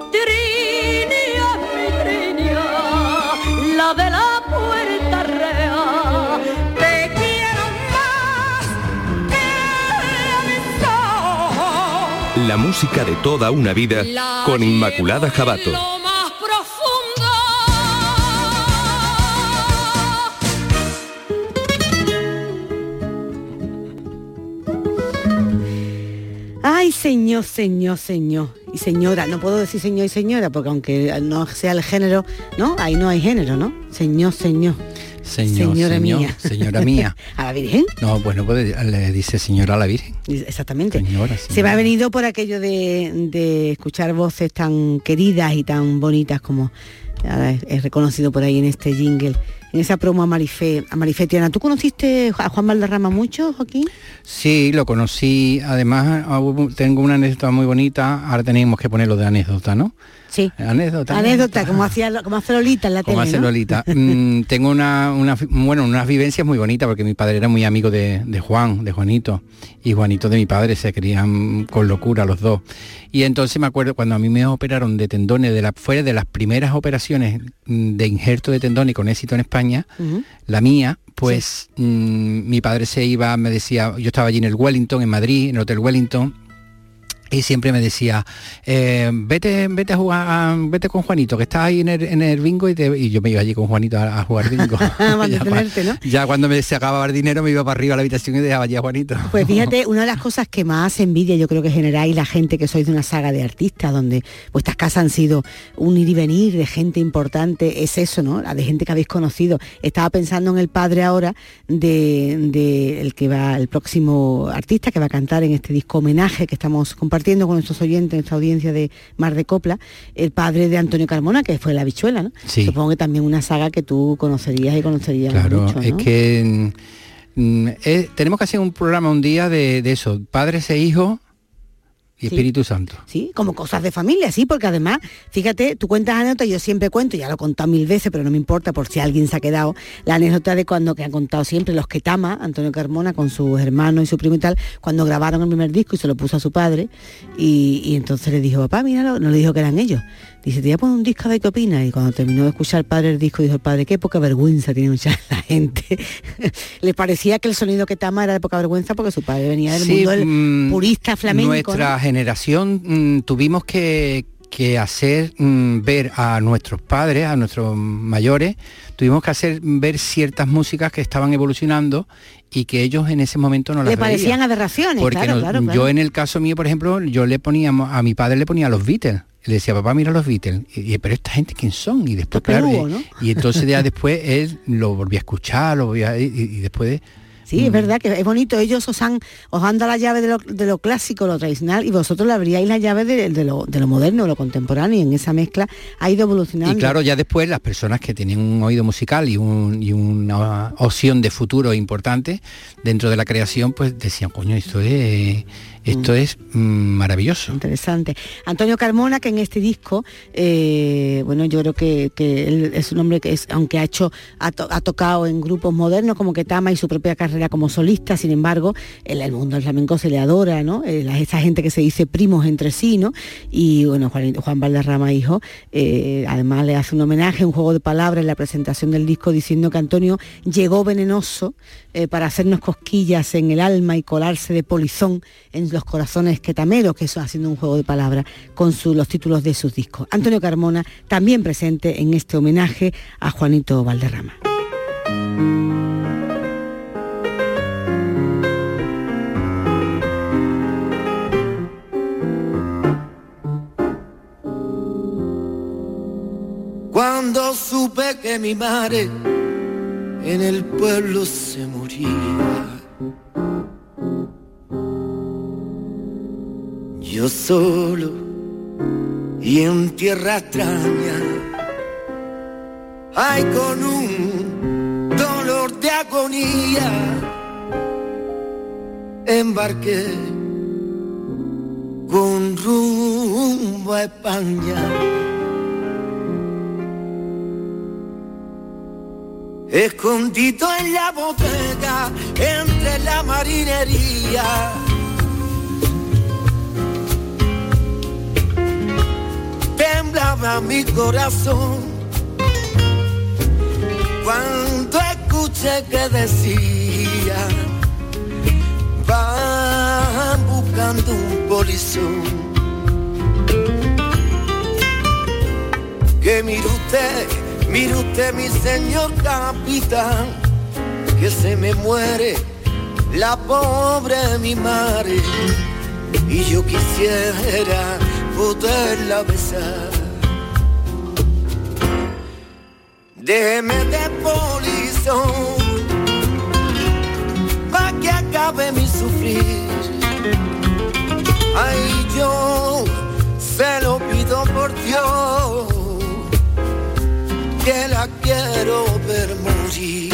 La música de toda una vida con Inmaculada Jabato. Ay, señor, señor, señor. Y señora, no puedo decir señor y señora, porque aunque no sea el género, ¿no? Ahí no hay género, ¿no? Señor, señor. Señor, Señora señor, mía. Señora mía. <laughs> ¿A la Virgen? No, bueno, pues le dice señora a la Virgen. Exactamente. Señora, Se me ha venido por aquello de, de escuchar voces tan queridas y tan bonitas como he reconocido por ahí en este jingle, en esa promo a Marifé, a Marifé Tiana. ¿Tú conociste a Juan Valderrama mucho, Joaquín? Sí, lo conocí. Además, ah, tengo una anécdota muy bonita. Ahora tenemos que ponerlo de anécdota, ¿no? Sí. Anécdota. Anécdota, como hacía como hace Lolita en la Como tele, hace ¿no? Lolita. <laughs> Mm, tengo una, bueno, unas vivencias muy bonitas porque mi padre era muy amigo de, de Juan, de Juanito, y Juanito de mi padre se querían con locura los dos. Y entonces me acuerdo cuando a mí me operaron de tendones, de la, fue de las primeras operaciones mm, de injerto de tendones con éxito en España, la mía, pues mm, mi padre se iba, me decía, yo estaba allí en el Wellington, en Madrid, en el Hotel Wellington, y siempre me decía, eh, vete, vete a jugar, a- vete con Juanito, que está ahí en el, en el bingo y, te- y yo me iba allí con Juanito a, a jugar bingo. <laughs> Ya, detenerte, ¿no? ya cuando me se acababa el dinero me iba para arriba a la habitación y dejaba allí a Juanito. Pues <laughs> fíjate, una de las cosas que más envidia yo creo que generáis la gente que sois de una saga de artistas, donde vuestras casas han sido un ir y venir de gente importante, es eso, ¿no? La de gente que habéis conocido. Estaba pensando en el padre ahora de, de el que va, el próximo artista que va a cantar en este disco homenaje que estamos compartiendo con nuestros oyentes, nuestra audiencia de Mar de Copla, el padre de Antonio Carmona, que fue la bichuela, ¿no? Sí. Supongo que también una saga que tú conocerías y conocerías Claro, mucho, es que mm, mm, eh, tenemos que hacer un programa un día de, de eso, padres e hijos y Sí. Espíritu Santo. Sí, como cosas de familia, sí, porque además, fíjate, tú cuentas anécdotas, yo siempre cuento, ya lo he contado mil veces, pero no me importa por si alguien se ha quedado, la anécdota de cuando que han contado siempre los que tama, Antonio Carmona con sus hermanos y su primo y tal, cuando grabaron el primer disco y se lo puso a su padre, y, y entonces le dijo, papá, míralo, no le dijo que eran ellos. Dice, te voy a poner un disco a ver qué opinas. Y cuando terminó de escuchar el padre el disco, dijo el padre, qué poca vergüenza tiene mucha <laughs> la gente. <laughs> Le parecía que el sonido que tama era de poca vergüenza porque su padre venía del Sí, mundo del mm, purista flamenco. Nuestra ¿no? generación mm, tuvimos que, que hacer mm, ver a nuestros padres, a nuestros mayores, tuvimos que hacer ver ciertas músicas que estaban evolucionando y que ellos en ese momento no las Le parecían veían. aberraciones, Porque claro, no- claro, yo en el caso mío, por ejemplo, yo le ponía a mi padre le ponía los Beatles. Le decía, papá, mira los Beatles. Y, pero esta gente, ¿quién son? Y después, claro, y- entonces ya <laughs> después él lo volví a escuchar, lo volví a- y, y después Sí, es verdad que es bonito. Ellos os han, os han dado la llave de lo, de lo clásico, lo tradicional, y vosotros le abríais la llave de, de lo, de lo moderno, de lo contemporáneo, y en esa mezcla ha ido evolucionando. Y claro, ya después las personas que tienen un oído musical y, un- y una opción de futuro importante dentro de la creación, pues decían, coño, esto es, esto es mm, maravilloso. Interesante. Antonio Carmona, que en este disco, eh, bueno, yo creo que, que él es un hombre que es, aunque ha hecho, ha, to- ha tocado en grupos modernos como Ketama y su propia carrera como solista, sin embargo, en el mundo del flamenco se le adora, ¿no? Eh, esa gente que se dice primos entre sí, ¿no? Y bueno, Juan, Juan Valderrama, hijo, eh, además le hace un homenaje, un juego de palabras en la presentación del disco diciendo que Antonio llegó venenoso eh, para hacernos cosquillas en el alma y colarse de polizón en los corazones quetameros, que eso haciendo un juego de palabras con su- los títulos de sus discos. Antonio Carmona también presente en este homenaje a Juanito Valderrama. Cuando supe que mi madre en el pueblo se moría. Yo solo y en tierra extraña ay con un dolor de agonía, embarqué con rumbo a España. Escondido en la bodega, entre la marinería. Temblaba mi corazón cuando escuché que decía van buscando un polizón. Que mire usted, mire usted mi señor capitán, que se me muere la pobre mi madre y yo quisiera poderla besar. Déjeme de polizón pa' que acabe mi sufrir. Ay, yo se lo pido por Dios, que la quiero ver morir.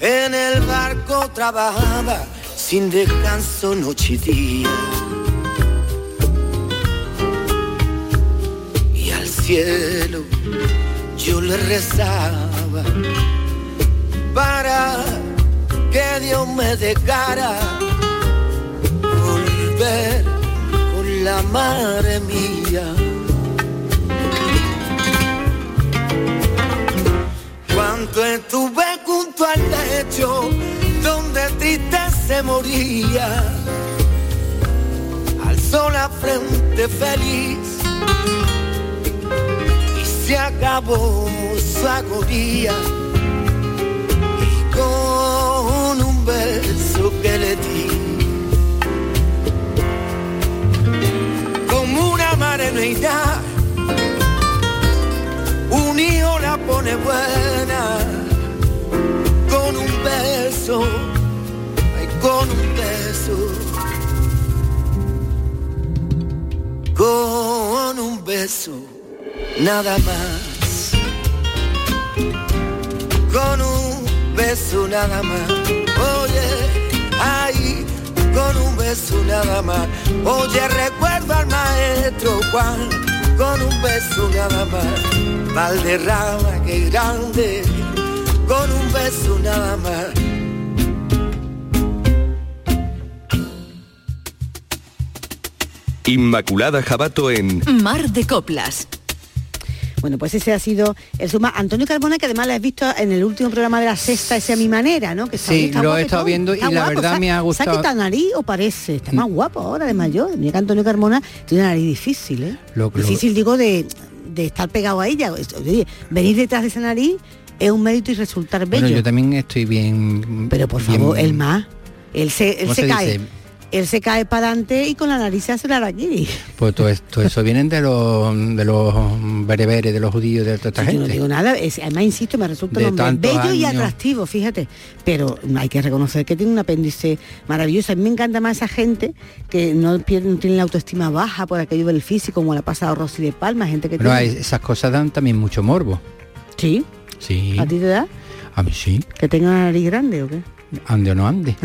En el barco trabajaba sin descanso noche y día. Y al cielo yo le rezaba para que Dios me dejara volver con la madre mía. Cuando estuve junto al lecho donde triste se moría, alzó la frente feliz y se acabó su agonía. Un beso que le di, como una mareneidad, un hijo la pone buena. Con un beso, ay, con un beso, con un beso, nada más, con un beso nada más, oye, ay, con un beso nada más, oye, recuerdo al maestro Juan, con un beso nada más, Valderrama, que grande, con un beso nada más. Inmaculada Jabato en Mar de Coplas. Bueno, pues ese ha sido el suma. Antonio Carbona, que además lo has visto en el último programa de la sexta, ese a mi manera, ¿no? Que está- Sí, está lo he estado viendo y la guapo, verdad ¿se me ha ¿Se ha gustado. quitado nariz o parece? Está más guapo ahora de mayor. Mira que Antonio Carmona tiene una nariz difícil, ¿eh? Lo- lo- difícil, digo, de, de estar pegado a ella. Oye, venir detrás de esa nariz es un mérito y resultar bello. Bueno, yo también estoy bien. Pero por bien- favor, el más. Él se, él ¿Cómo se, se cae. dice? Él se cae para adelante y con la nariz se hace la araquiri. Pues todo esto, eso vienen de los de los bereberes, de los judíos, de toda esta Yo no gente. digo nada, es- además insisto, me resulta bello y atractivo, fíjate. Pero hay que reconocer que tiene un apéndice maravilloso. A mí me encanta más esa gente que no, pierde- no tiene la autoestima baja por aquello del físico, como le ha pasado Rosy de Palma, gente que Pero tiene. esas cosas dan también mucho morbo. Sí, Sí. ¿a ti te da? A mí sí. ¿Que tenga una nariz grande o qué? Ande o no ande. <laughs>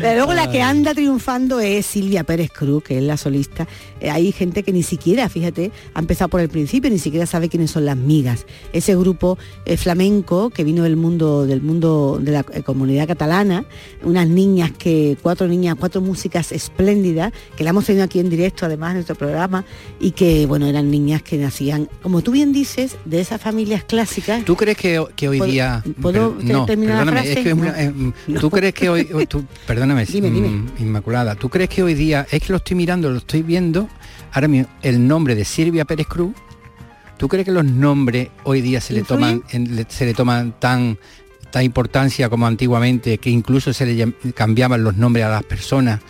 Pero luego la que anda triunfando es Silvia Pérez Cruz, que es la solista. Eh, hay gente que ni siquiera, fíjate, ha empezado por el principio, ni siquiera sabe quiénes son las migas. Ese grupo eh, flamenco que vino del mundo, del mundo de la eh, comunidad catalana, unas niñas que, cuatro niñas, cuatro músicas espléndidas, que la hemos tenido aquí en directo además en nuestro programa, y que bueno, eran niñas que nacían, como tú bien dices, de esas familias clásicas. ¿Tú crees que, que hoy ¿Puedo- día... puedo no, terminar la es frase? es una- ¿Tú crees que hoy... <laughs> hoy- tú- perdóname, Dime, dime. mm, Inmaculada, ¿tú crees que hoy día, es que lo estoy mirando, lo estoy viendo, ahora mismo, el nombre de Silvia Pérez Cruz, ¿tú crees que los nombres hoy día se le toman, en- se le toman tan tan importancia como antiguamente, que incluso se le cambiaban los nombres a las personas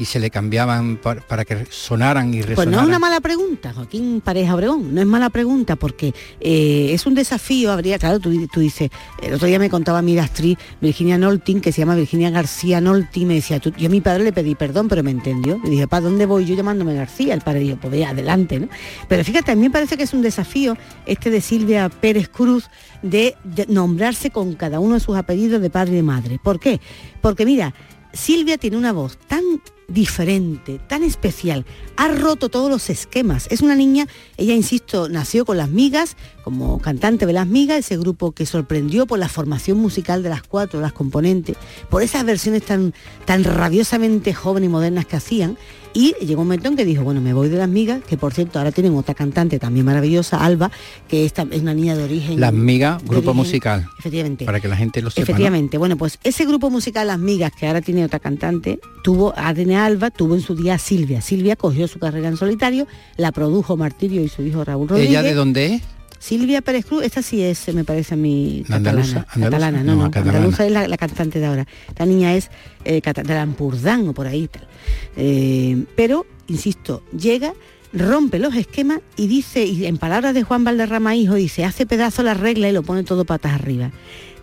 y se le cambiaban par- para que sonaran y Pues resonaran. no es una mala pregunta, Joaquín Pareja Obregón, no es mala pregunta porque eh, es un desafío, habría, claro, tú, tú dices, el otro día me contaba mi actriz Virginia Nolting, que se llama Virginia García Nolting, me decía, tú- yo a mi padre le pedí perdón, pero me entendió. Le dije, ¿para dónde voy yo llamándome García? El padre dijo, pues ve adelante, ¿no? Pero fíjate, a mí me parece que es un desafío este de Silvia Pérez Cruz de, de nombrarse con cada uno de sus apellidos de padre y de madre. ¿Por qué? Porque mira, Silvia tiene una voz tan diferente, tan especial, ha roto todos los esquemas. Es una niña, ella, insisto, nació con las migas, como cantante de las migas, ese grupo que sorprendió por la formación musical de las cuatro, las componentes, por esas versiones tan, tan rabiosamente jóvenes y modernas que hacían. Y llegó un momento en que dijo, bueno, me voy de las migas, que por cierto ahora tienen otra cantante también maravillosa, Alba, que esta es una niña de origen... Las Migas, grupo origen- musical. Efectivamente. Para que la gente lo sepa. ¿no? Efectivamente, bueno, pues ese grupo musical Las Migas, que ahora tiene otra cantante, tuvo a Adene Alba, tuvo en su día a Silvia. Silvia cogió su carrera en solitario, la produjo Martirio y su hijo Raúl Rodríguez. ¿Ella de dónde es? Silvia Pérez Cruz, esta sí es, me parece a mí, catalana. ¿Andaluza? Catalana, no, No, no, catalana. andaluza es la, la cantante de ahora. Esta niña es eh, de Lampurdán o por ahí tal. Eh, pero, insisto, llega, rompe los esquemas y dice, y en palabras de Juan Valderrama Hijo, dice, hace pedazo la regla y lo pone todo patas arriba.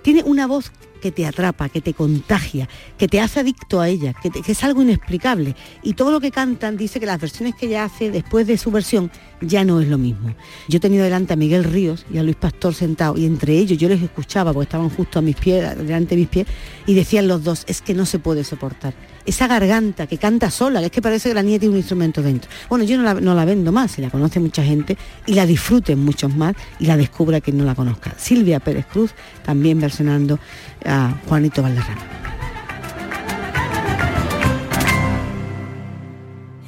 Tiene una voz que te atrapa, que te contagia, que te hace adicto a ella, que, es algo inexplicable. Y todo lo que cantan dice que las versiones que ella hace después de su versión ya no es lo mismo. Yo he tenido delante a Miguel Ríos y a Luis Pastor sentado y entre ellos yo les escuchaba porque estaban justo a mis pies, delante de mis pies, y decían los dos, es que no se puede soportar. Esa garganta que canta sola, que es que parece que la niña tiene un instrumento dentro. Bueno, yo no la, no la vendo más, y la conoce mucha gente y la disfruten muchos más y la descubra quien no la conozca. Silvia Pérez Cruz también versionando a Juanito Valderrama.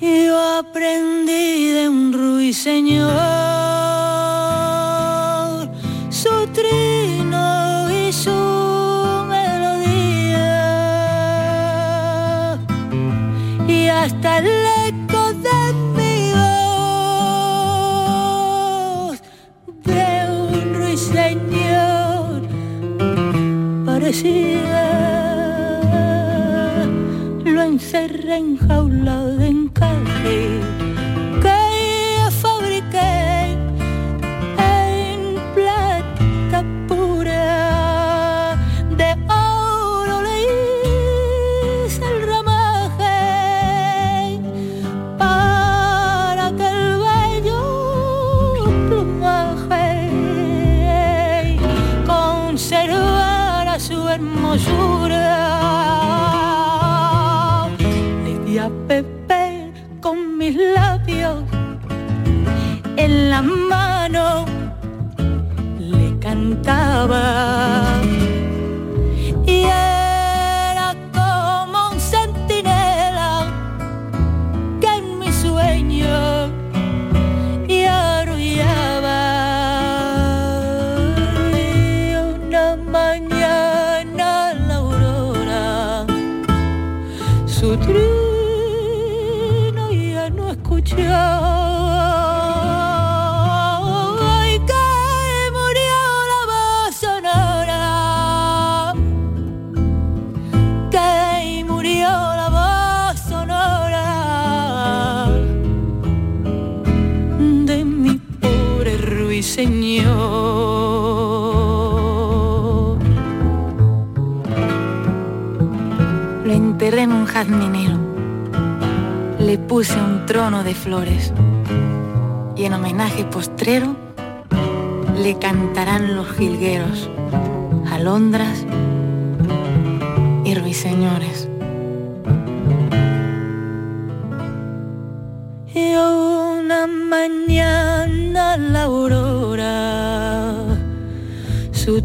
Yo aprendí de un ruiseñor hasta eco de mi voz de un ruiseñor parecía. Lo encerré enjaulado cantaba enterré en un jazminero le puse un trono de flores y en homenaje postrero le cantarán los jilgueros, alondras y ruiseñores. Y una mañana la aurora su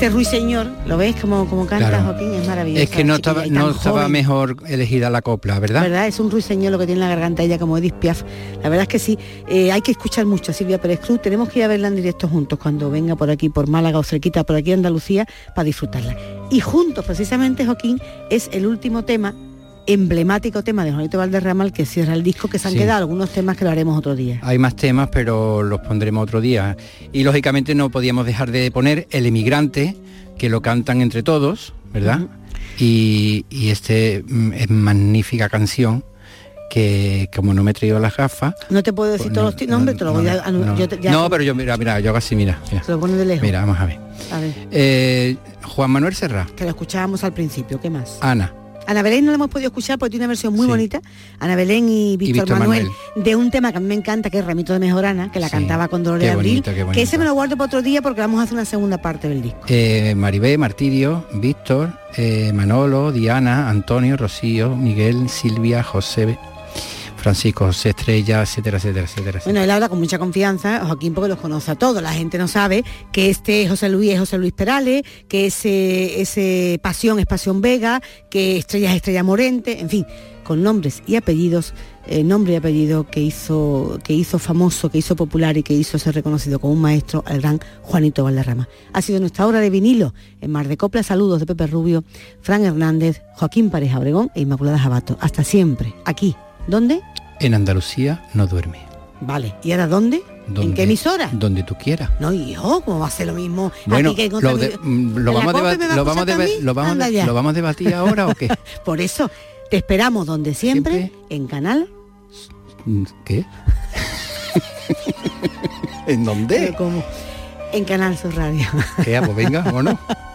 ese ruiseñor, ¿lo ves como, como canta Claro. Joaquín? Es maravilloso. Es que no estaba, no estaba joven. mejor elegida la copla, ¿verdad? ¿verdad? Es un ruiseñor lo que tiene en la garganta ella como Edith Piaf. La verdad es que sí, eh, hay que escuchar mucho a Silvia Pérez Cruz. Tenemos que ir a verla en directo juntos cuando venga por aquí, por Málaga o cerquita, por aquí Andalucía, para disfrutarla. Y juntos, precisamente, Joaquín, es el último tema emblemático tema de Juanito Valderrama el que cierra el disco que se han Sí. quedado algunos temas que lo haremos otro día Hay más temas, pero los pondremos otro día. Y lógicamente no podíamos dejar de poner El emigrante, que lo cantan entre todos, ¿verdad? y, y este mm, es magnífica canción que como no me he traído las gafas. no te puedo decir todos los nombres te lo voy a No, yo te- ya- no, pero yo mira, mira, yo hago así, mira. Mira, se lo pone de lejos Mira, vamos a ver. a ver Eh, Juan Manuel Serra, que lo escuchábamos al principio ¿qué más? Ana. Ana Belén no la hemos podido escuchar porque tiene una versión muy bonita. Ana Belén y Víctor, Víctor Manuel, Manuel. de un tema que a mí me encanta, que es Ramito de Mejorana, que la cantaba con Dolores qué Abril. que ese me lo guardo para otro día porque vamos a hacer una segunda parte del disco. Eh, Maribé, Martirio, Víctor, eh, Manolo, Diana, Antonio, Rocío, Miguel, Silvia, José, Francisco, José Estrella, etcétera, etcétera, etcétera. Bueno, él habla con mucha confianza, Joaquín, porque los conoce a todos. La gente no sabe que este José Luis es José Luis Perales, que ese, ese Pasión es Pasión Vega, que Estrella es Estrella Morente, en fin, con nombres y apellidos, eh, nombre y apellido que hizo, que hizo famoso, que hizo popular y que hizo ser reconocido como un maestro al gran Juanito Valderrama. Ha sido nuestra hora de vinilo en Mar de Copla. Saludos de Pepe Rubio, Fran Hernández, Joaquín Pareja Obregón e Inmaculada Jabato. Hasta siempre. Aquí. ¿Dónde? En Andalucía no duerme. Vale. ¿Y ahora dónde? ¿En Donde- qué emisora? Donde tú quieras. No, hijo, ¿cómo va a ser lo mismo? Bueno, que en lo, de- ¿En vamos a va lo vamos a lo vamos de- lo vamos debatir ahora o qué? <laughs> Por eso, te esperamos donde siempre, en Canal. ¿Qué? <laughs> ¿En dónde? ¿cómo? En Canal Sur Radio. ¿Qué? Pues venga, vámonos. <laughs> Tengo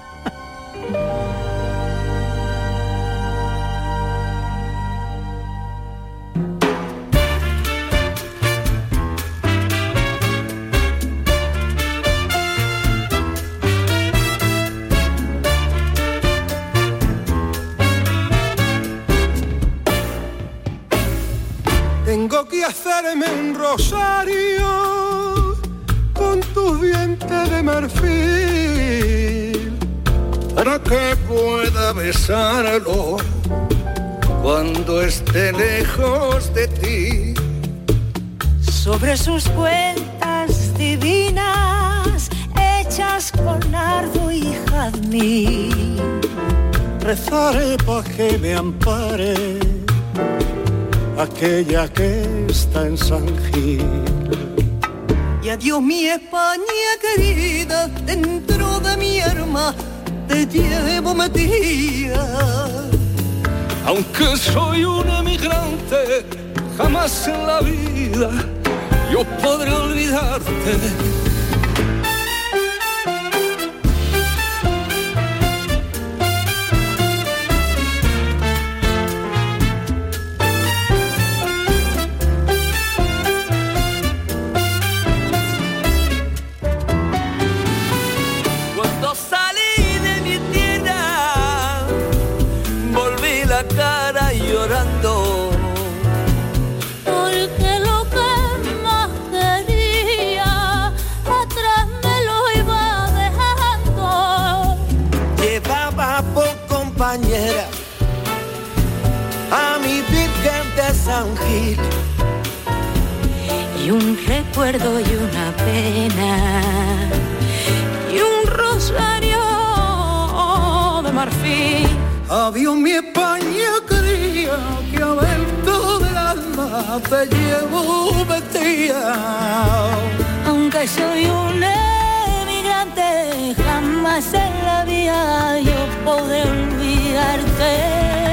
hacerme un rosario con tus dientes de marfil para que pueda besarlo cuando esté lejos de ti. sobre sus cuentas divinas hechas con nardo y jazmín. Rezaré para que me ampare aquella que está en San Gil. Y adiós mi España querida, dentro de mi alma te llevo metida. Aunque soy un emigrante, jamás en la vida yo podré olvidarte. Gil. y un recuerdo y una pena y un rosario de marfil. Adiós mi España quería que a vento del alma te llevo vestida. Aunque soy un emigrante, jamás en la vida yo podré olvidarte.